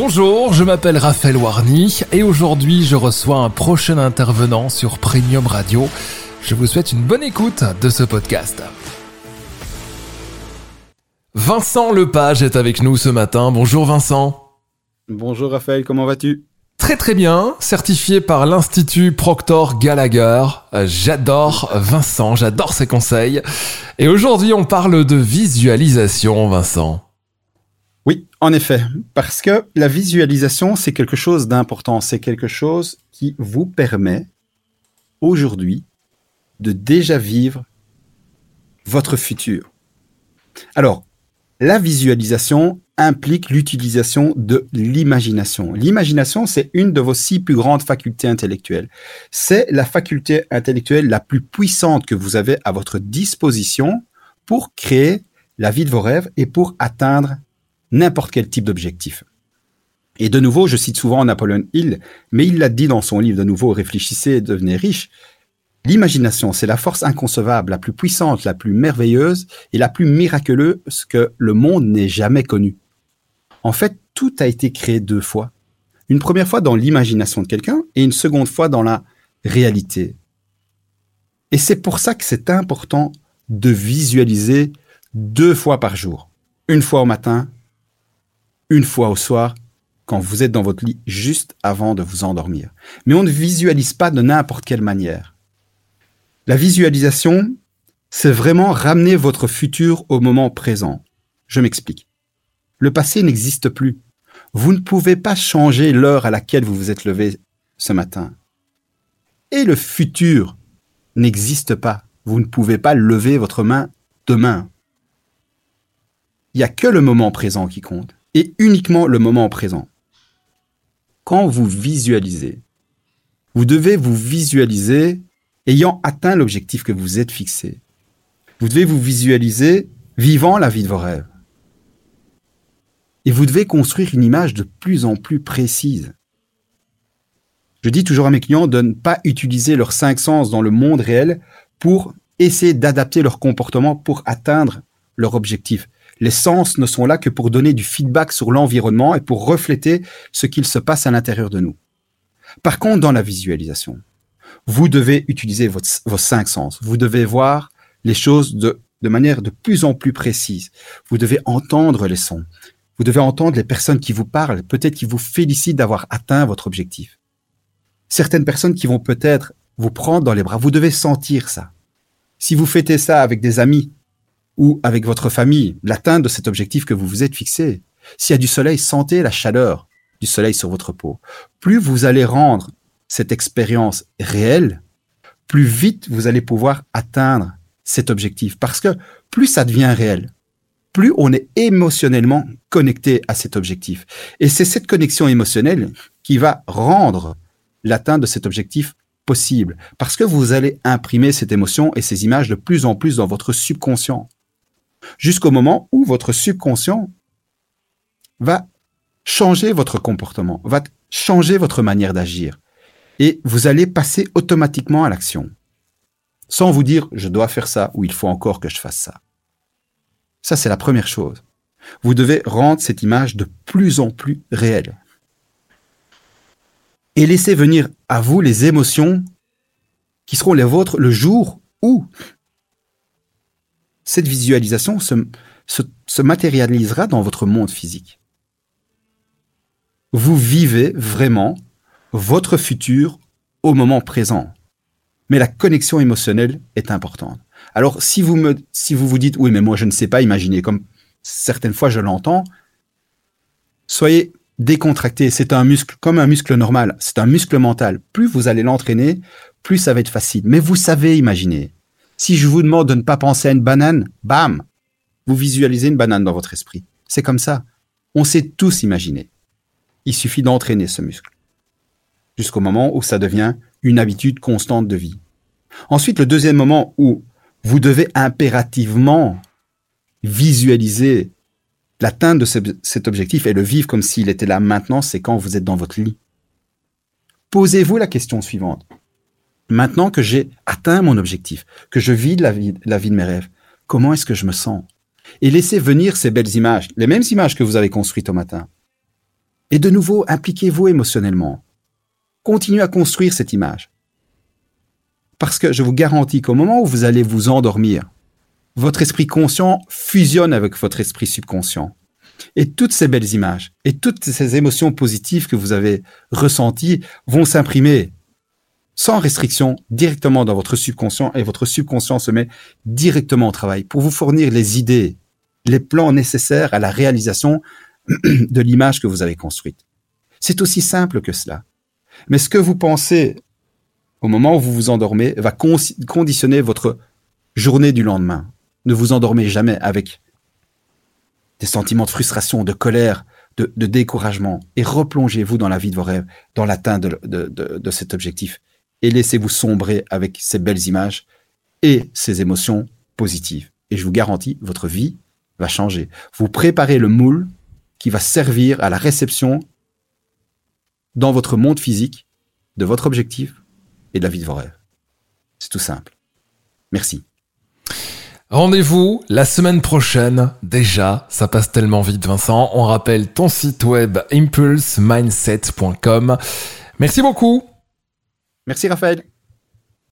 Bonjour, je m'appelle Raphaël Warny et aujourd'hui je reçois un prochain intervenant sur Premium Radio. Je vous souhaite une bonne écoute de ce podcast. Vincent Lepage est avec nous ce matin. Bonjour Vincent. Bonjour Raphaël, comment vas-tu? Très très bien, certifié par l'Institut Proctor Gallagher. J'adore Vincent, j'adore ses conseils. Et aujourd'hui on parle de visualisation Vincent. Oui, en effet, parce que la visualisation, c'est quelque chose d'important, c'est quelque chose qui vous permet aujourd'hui de déjà vivre votre futur. Alors, la visualisation implique l'utilisation de l'imagination. L'imagination, c'est une de vos six plus grandes facultés intellectuelles. C'est la faculté intellectuelle la plus puissante que vous avez à votre disposition pour créer la vie de vos rêves et pour atteindre n'importe quel type d'objectif. Et de nouveau, je cite souvent Napoleon Hill, mais il l'a dit dans son livre de nouveau Réfléchissez et devenez riche. L'imagination, c'est la force inconcevable, la plus puissante, la plus merveilleuse et la plus miraculeuse que le monde n'ait jamais connue. En fait, tout a été créé deux fois. Une première fois dans l'imagination de quelqu'un et une seconde fois dans la réalité. Et c'est pour ça que c'est important de visualiser deux fois par jour. Une fois au matin une fois au soir quand vous êtes dans votre lit juste avant de vous endormir. Mais on ne visualise pas de n'importe quelle manière. La visualisation, c'est vraiment ramener votre futur au moment présent. Je m'explique. Le passé n'existe plus. Vous ne pouvez pas changer l'heure à laquelle vous vous êtes levé ce matin. Et le futur n'existe pas. Vous ne pouvez pas lever votre main demain. Il n'y a que le moment présent qui compte et uniquement le moment présent. Quand vous visualisez, vous devez vous visualiser ayant atteint l'objectif que vous êtes fixé. Vous devez vous visualiser vivant la vie de vos rêves. Et vous devez construire une image de plus en plus précise. Je dis toujours à mes clients de ne pas utiliser leurs cinq sens dans le monde réel pour essayer d'adapter leur comportement pour atteindre leur objectif. Les sens ne sont là que pour donner du feedback sur l'environnement et pour refléter ce qu'il se passe à l'intérieur de nous. Par contre, dans la visualisation, vous devez utiliser vos cinq sens. Vous devez voir les choses de, manière de plus en plus précise. Vous devez entendre les sons. Vous devez entendre les personnes qui vous parlent, peut-être qui vous félicitent d'avoir atteint votre objectif. Certaines personnes qui vont peut-être vous prendre dans les bras, vous devez sentir ça. Si vous fêtez ça avec des amis, ou avec votre famille, l'atteinte de cet objectif que vous vous êtes fixé. S'il y a du soleil, sentez la chaleur du soleil sur votre peau. Plus vous allez rendre cette expérience réelle, plus vite vous allez pouvoir atteindre cet objectif. Parce que plus ça devient réel, plus on est émotionnellement connecté à cet objectif. Et c'est cette connexion émotionnelle qui va rendre l'atteinte de cet objectif possible. Parce que vous allez imprimer cette émotion et ces images de plus en plus dans votre subconscient jusqu'au moment où votre subconscient va changer votre comportement, va changer votre manière d'agir. Et vous allez passer automatiquement à l'action. Sans vous dire, je dois faire ça ou il faut encore que je fasse ça. Ça, c'est la première chose. Vous devez rendre cette image de plus en plus réelle. Et laisser venir à vous les émotions qui seront les vôtres le jour où cette visualisation se, matérialisera dans votre monde physique. Vous vivez vraiment votre futur au moment présent. Mais la connexion émotionnelle est importante. Alors, si vous me, si vous vous dites, oui, mais moi, je ne sais pas imaginer, comme certaines fois je l'entends, soyez décontracté. C'est un muscle, comme un muscle normal. C'est un muscle mental. Plus vous allez l'entraîner, plus ça va être facile. Mais vous savez imaginer. Si je vous demande de ne pas penser à une banane, bam, vous visualisez une banane dans votre esprit. C'est comme ça. On sait tous imaginer. Il suffit d'entraîner ce muscle. Jusqu'au moment où ça devient une habitude constante de vie. Ensuite, le deuxième moment où vous devez impérativement visualiser l'atteinte de cet objectif et le vivre comme s'il était là maintenant, c'est quand vous êtes dans votre lit. Posez-vous la question suivante. Maintenant que j'ai mon objectif, que je vis la vie, la vie de mes rêves, comment est-ce que je me sens? Et laissez venir ces belles images, les mêmes images que vous avez construites au matin. Et de nouveau, impliquez-vous émotionnellement. Continuez à construire cette image. Parce que je vous garantis qu'au moment où vous allez vous endormir, votre esprit conscient fusionne avec votre esprit subconscient. Et toutes ces belles images et toutes ces émotions positives que vous avez ressenties vont s'imprimer sans restriction directement dans votre subconscient et votre subconscient se met directement au travail pour vous fournir les idées, les plans nécessaires à la réalisation de l'image que vous avez construite. C'est aussi simple que cela. Mais ce que vous pensez au moment où vous vous endormez va conditionner votre journée du lendemain. Ne vous endormez jamais avec des sentiments de frustration, de colère, de, découragement et replongez-vous dans la vie de vos rêves, dans l'atteinte de, cet objectif et laissez-vous sombrer avec ces belles images et ces émotions positives. Et je vous garantis, votre vie va changer. Vous préparez le moule qui va servir à la réception dans votre monde physique de votre objectif et de la vie de vos rêves. C'est tout simple. Merci. Rendez-vous la semaine prochaine. Déjà, ça passe tellement vite, Vincent. On rappelle ton site web impulsemindset.com. Merci beaucoup. Merci, Raphaël.